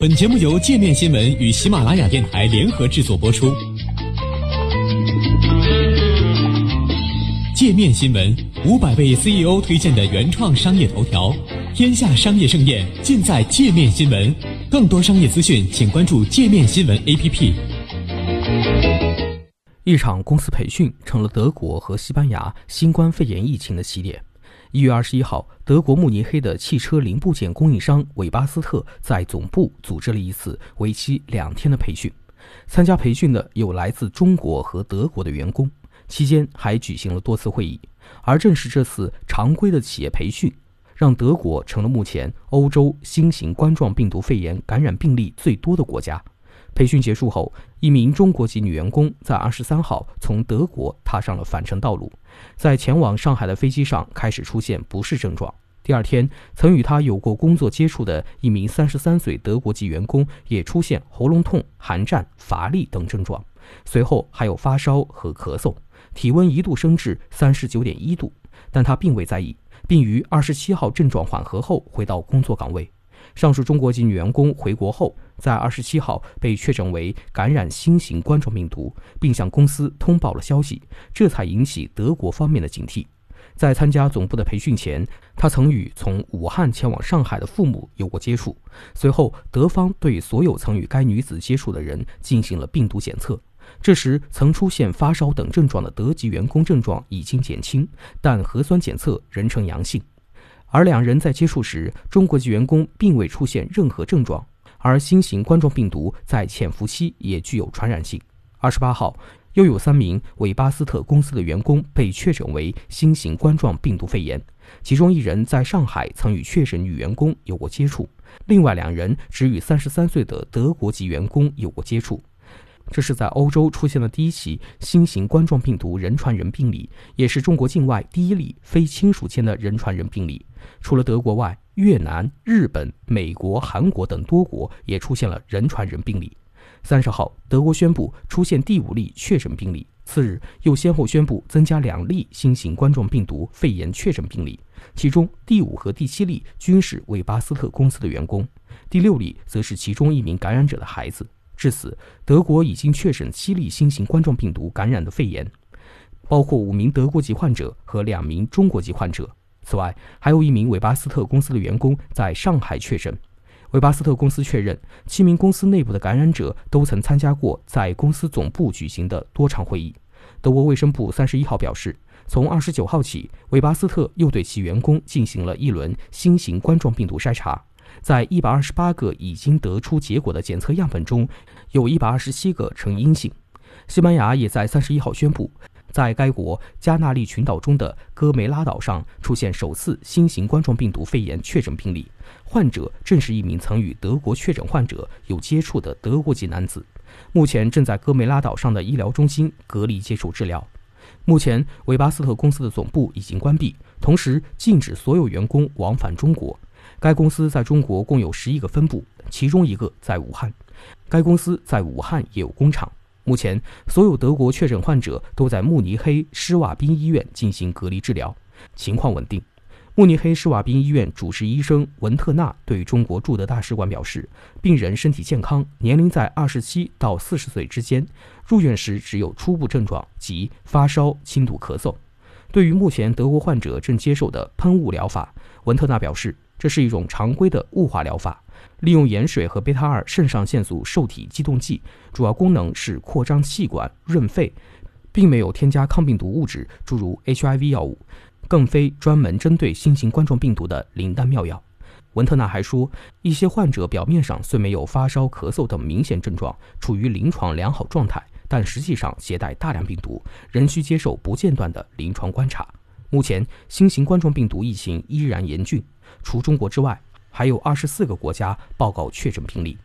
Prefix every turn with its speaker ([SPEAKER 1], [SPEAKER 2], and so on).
[SPEAKER 1] 本节目由界面新闻与喜马拉雅电台联合制作播出。界面新闻五百位 CEO 推荐的原创商业头条，天下商业盛宴尽在界面新闻。更多商业资讯，请关注界面新闻 APP。
[SPEAKER 2] 一场公司培训成了德国和西班牙新冠肺炎疫情的起点。一月二十一号，德国慕尼黑的汽车零部件供应商韦巴斯特在总部组织了一次为期两天的培训。参加培训的有来自中国和德国的员工，期间还举行了多次会议。而正是这次常规的企业培训，让德国成了目前欧洲新型冠状病毒肺炎感染病例最多的国家。培训结束后，一名中国籍女员工在二十三号从德国踏上了返程道路，在前往上海的飞机上开始出现不适症状。第二天，曾与她有过工作接触的一名三十三岁德国籍员工也出现喉咙痛、寒战、乏力等症状，随后还有发烧和咳嗽，体温一度升至三十九点一度，但他并未在意，并于二十七号症状缓和后回到工作岗位。上述中国籍女员工回国后，在二十七号被确诊为感染新型冠状病毒，并向公司通报了消息，这才引起德国方面的警惕。在参加总部的培训前，她曾与从武汉前往上海的父母有过接触。随后，德方对所有曾与该女子接触的人进行了病毒检测。这时，曾出现发烧等症状的德籍员工症状已经减轻，但核酸检测仍呈阳性。而两人在接触时，中国籍员工并未出现任何症状，而新型冠状病毒在潜伏期也具有传染性。二十八号，又有三名韦巴斯特公司的员工被确诊为新型冠状病毒肺炎，其中一人在上海曾与确诊女员工有过接触，另外两人只与三十三岁的德国籍员工有过接触。这是在欧洲出现的第一起新型冠状病毒人传人病例，也是中国境外第一例非亲属间的人传人病例。除了德国外，越南、日本、美国、韩国等多国也出现了人传人病例。三十号，德国宣布出现第五例确诊病例，次日又先后宣布增加两例新型冠状病毒肺炎确诊病例，其中第五和第七例均是韦巴斯特公司的员工，第六例则是其中一名感染者的孩子。至此，德国已经确诊七例新型冠状病毒感染的肺炎，包括五名德国籍患者和两名中国籍患者。此外，还有一名韦巴斯特公司的员工在上海确诊。韦巴斯特公司确认，七名公司内部的感染者都曾参加过在公司总部举行的多场会议。德国卫生部三十一号表示，从二十九号起，韦巴斯特又对其员工进行了一轮新型冠状病毒筛查。在一百二十八个已经得出结果的检测样本中，有一百二十七个呈阴性。西班牙也在三十一号宣布，在该国加纳利群岛中的戈梅拉岛上出现首次新型冠状病毒肺炎确诊病例，患者正是一名曾与德国确诊患者有接触的德国籍男子，目前正在戈梅拉岛上的医疗中心隔离接受治疗。目前，韦巴斯特公司的总部已经关闭，同时禁止所有员工往返中国。该公司在中国共有十一个分部，其中一个在武汉。该公司在武汉也有工厂。目前，所有德国确诊患者都在慕尼黑施瓦宾医院进行隔离治疗，情况稳定。慕尼黑施瓦宾医院主治医生文特纳对中国驻德大使馆表示，病人身体健康，年龄在二十七到四十岁之间，入院时只有初步症状即发烧、轻度咳嗽。对于目前德国患者正接受的喷雾疗法，文特纳表示。这是一种常规的雾化疗法，利用盐水和贝塔二肾上腺素受体激动剂，主要功能是扩张气管、润肺，并没有添加抗病毒物质，诸如 HIV 药物，更非专门针对新型冠状病毒的灵丹妙药。文特纳还说，一些患者表面上虽没有发烧、咳嗽等明显症状，处于临床良好状态，但实际上携带大量病毒，仍需接受不间断的临床观察。目前，新型冠状病毒疫情依然严峻。除中国之外，还有二十四个国家报告确诊病例。